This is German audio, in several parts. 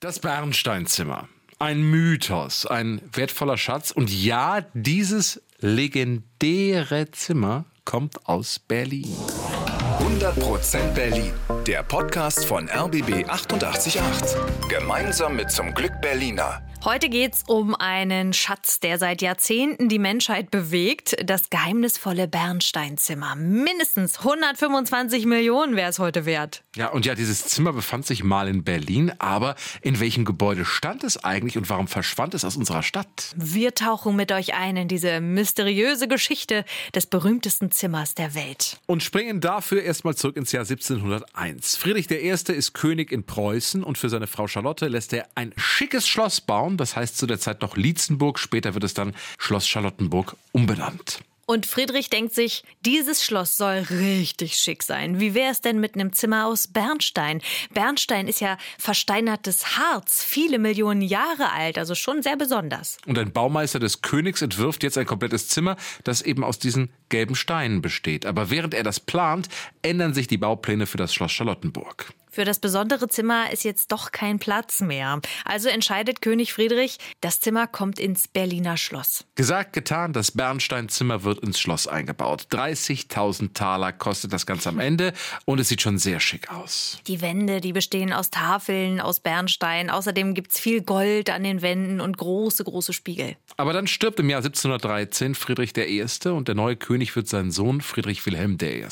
Das Bernsteinzimmer. Ein Mythos, ein wertvoller Schatz. Und ja, dieses legendäre Zimmer kommt aus Berlin. 100% Berlin. Der Podcast von RBB 888. Gemeinsam mit zum Glück Berliner. Heute geht's um einen Schatz, der seit Jahrzehnten die Menschheit bewegt. Das geheimnisvolle Bernsteinzimmer. Mindestens 125 Millionen wäre es heute wert. Ja, und ja, dieses Zimmer befand sich mal in Berlin, aber in welchem Gebäude stand es eigentlich und warum verschwand es aus unserer Stadt? Wir tauchen mit euch ein in diese mysteriöse Geschichte des berühmtesten Zimmers der Welt. Und springen dafür erstmal zurück ins Jahr 1701. Friedrich I. ist König in Preußen und für seine Frau Charlotte lässt er ein schickes Schloss bauen Raum. Das heißt zu der Zeit noch Lietzenburg. Später wird es dann Schloss Charlottenburg umbenannt. Und Friedrich denkt sich, dieses Schloss soll richtig schick sein. Wie wäre es denn mit einem Zimmer aus Bernstein? Bernstein ist ja versteinertes Harz, viele Millionen Jahre alt, also schon sehr besonders. Und ein Baumeister des Königs entwirft jetzt ein komplettes Zimmer, das eben aus diesen gelben Steinen besteht. Aber während er das plant, ändern sich die Baupläne für das Schloss Charlottenburg. Für das besondere Zimmer ist jetzt doch kein Platz mehr. Also entscheidet König Friedrich, das Zimmer kommt ins Berliner Schloss. Gesagt, getan, das Bernsteinzimmer wird ins Schloss eingebaut. 30.000 Taler kostet das Ganze am Ende und es sieht schon sehr schick aus. Die Wände, die bestehen aus Tafeln, aus Bernstein. Außerdem gibt es viel Gold an den Wänden und große, große Spiegel. Aber dann stirbt im Jahr 1713 Friedrich I. und der neue König wird sein Sohn Friedrich Wilhelm I.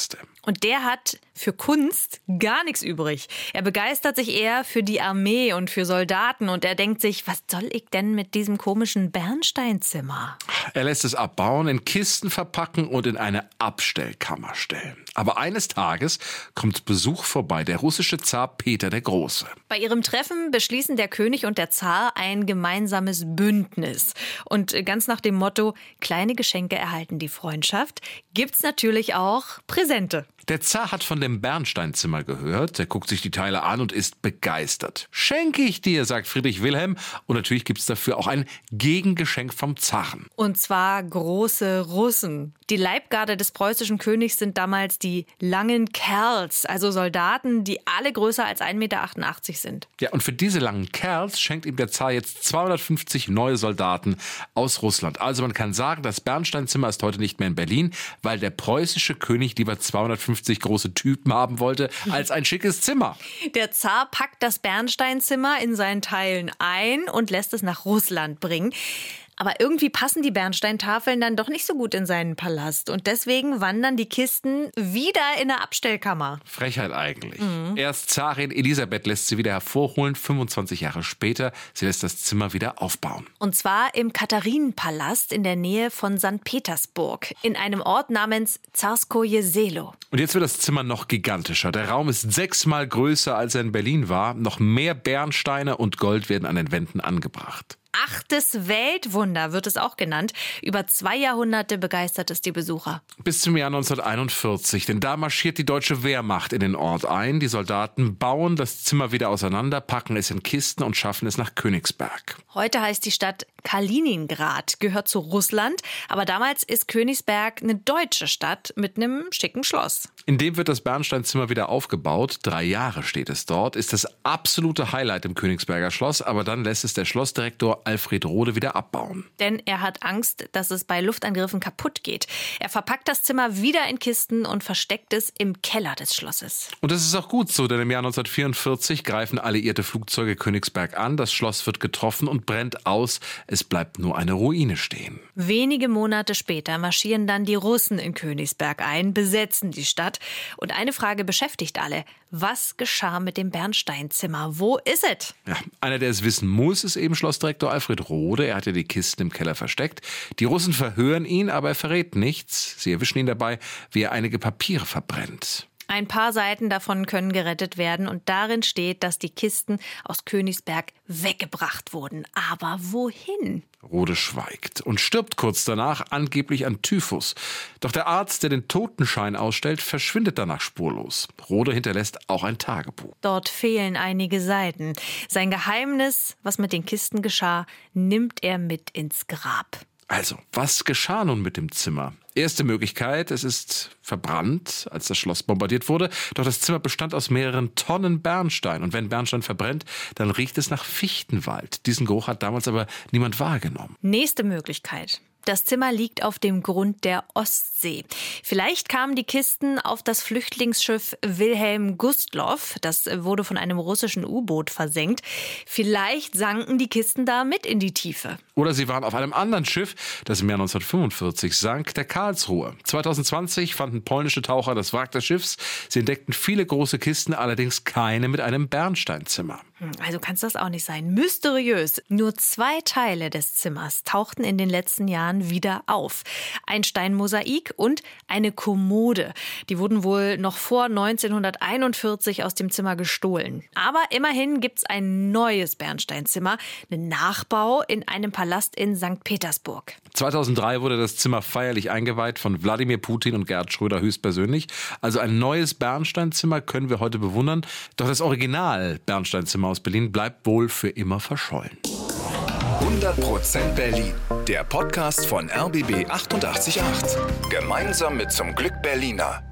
Und der hat für Kunst gar nichts übrig. Er begeistert sich eher für die Armee und für Soldaten und er denkt sich, was soll ich denn mit diesem komischen Bernsteinzimmer? Er lässt es abbauen, in Kisten verpacken und in eine Abstellkammer stellen. Aber eines Tages kommt Besuch vorbei, der russische Zar Peter der Große. Bei ihrem Treffen beschließen der König und der Zar ein gemeinsames Bündnis. Und ganz nach dem Motto, kleine Geschenke erhalten die Freundschaft, gibt's natürlich auch Präsente. Der Zar hat von dem Bernsteinzimmer gehört. Er guckt sich die Teile an und ist begeistert. Schenke ich dir, sagt Friedrich Wilhelm. Und natürlich gibt es dafür auch ein Gegengeschenk vom Zaren. Und zwar große Russen. Die Leibgarde des preußischen Königs sind damals die langen Kerls, also Soldaten, die alle größer als 1,88 Meter sind. Ja, und für diese langen Kerls schenkt ihm der Zar jetzt 250 neue Soldaten aus Russland. Also man kann sagen, das Bernsteinzimmer ist heute nicht mehr in Berlin, weil der preußische König lieber 250 50 große Typen haben wollte, als ein schickes Zimmer. Der Zar packt das Bernsteinzimmer in seinen Teilen ein und lässt es nach Russland bringen. Aber irgendwie passen die Bernsteintafeln dann doch nicht so gut in seinen Palast. Und deswegen wandern die Kisten wieder in eine Abstellkammer. Frechheit eigentlich. Mhm. Erst Zarin Elisabeth lässt sie wieder hervorholen, 25 Jahre später. Sie lässt das Zimmer wieder aufbauen. Und zwar im Katharinenpalast in der Nähe von St. Petersburg, in einem Ort namens Zarskoje Selo. Und jetzt wird das Zimmer noch gigantischer. Der Raum ist sechsmal größer, als er in Berlin war. Noch mehr Bernsteine und Gold werden an den Wänden angebracht achtes Weltwunder wird es auch genannt. Über zwei Jahrhunderte begeistert es die Besucher. Bis zum Jahr 1941, denn da marschiert die deutsche Wehrmacht in den Ort ein. Die Soldaten bauen das Zimmer wieder auseinander, packen es in Kisten und schaffen es nach Königsberg. Heute heißt die Stadt Kaliningrad, gehört zu Russland, aber damals ist Königsberg eine deutsche Stadt mit einem schicken Schloss. In dem wird das Bernsteinzimmer wieder aufgebaut. Drei Jahre steht es dort, ist das absolute Highlight im Königsberger Schloss, aber dann lässt es der Schlossdirektor Alfred Rode wieder abbauen. Denn er hat Angst, dass es bei Luftangriffen kaputt geht. Er verpackt das Zimmer wieder in Kisten und versteckt es im Keller des Schlosses. Und das ist auch gut so, denn im Jahr 1944 greifen alliierte Flugzeuge Königsberg an, das Schloss wird getroffen und brennt aus. Es bleibt nur eine Ruine stehen. Wenige Monate später marschieren dann die Russen in Königsberg ein, besetzen die Stadt. Und eine Frage beschäftigt alle. Was geschah mit dem Bernsteinzimmer? Wo ist es? Ja, einer, der es wissen muss, ist eben Schlossdirektor Alfred Rode. Er hatte die Kisten im Keller versteckt. Die Russen verhören ihn, aber er verrät nichts. Sie erwischen ihn dabei, wie er einige Papiere verbrennt. Ein paar Seiten davon können gerettet werden und darin steht, dass die Kisten aus Königsberg weggebracht wurden. Aber wohin? Rode schweigt und stirbt kurz danach angeblich an Typhus. Doch der Arzt, der den Totenschein ausstellt, verschwindet danach spurlos. Rode hinterlässt auch ein Tagebuch. Dort fehlen einige Seiten. Sein Geheimnis, was mit den Kisten geschah, nimmt er mit ins Grab. Also, was geschah nun mit dem Zimmer? Erste Möglichkeit, es ist verbrannt, als das Schloss bombardiert wurde. Doch das Zimmer bestand aus mehreren Tonnen Bernstein. Und wenn Bernstein verbrennt, dann riecht es nach Fichtenwald. Diesen Geruch hat damals aber niemand wahrgenommen. Nächste Möglichkeit. Das Zimmer liegt auf dem Grund der Ostsee. Vielleicht kamen die Kisten auf das Flüchtlingsschiff Wilhelm Gustloff. Das wurde von einem russischen U-Boot versenkt. Vielleicht sanken die Kisten da mit in die Tiefe. Oder sie waren auf einem anderen Schiff, das im Jahr 1945 sank, der Karlsruhe. 2020 fanden polnische Taucher das Wrack des Schiffs. Sie entdeckten viele große Kisten, allerdings keine mit einem Bernsteinzimmer. Hm, also kann es das auch nicht sein. Mysteriös. Nur zwei Teile des Zimmers tauchten in den letzten Jahren wieder auf. Ein Steinmosaik und eine Kommode. Die wurden wohl noch vor 1941 aus dem Zimmer gestohlen. Aber immerhin gibt es ein neues Bernsteinzimmer, einen Nachbau in einem Palast in St. Petersburg. 2003 wurde das Zimmer feierlich eingeweiht von Wladimir Putin und Gerhard Schröder höchstpersönlich. Also ein neues Bernsteinzimmer können wir heute bewundern. Doch das Original Bernsteinzimmer aus Berlin bleibt wohl für immer verschollen. 100% Berlin. Der Podcast von RBB 888. Gemeinsam mit zum Glück Berliner.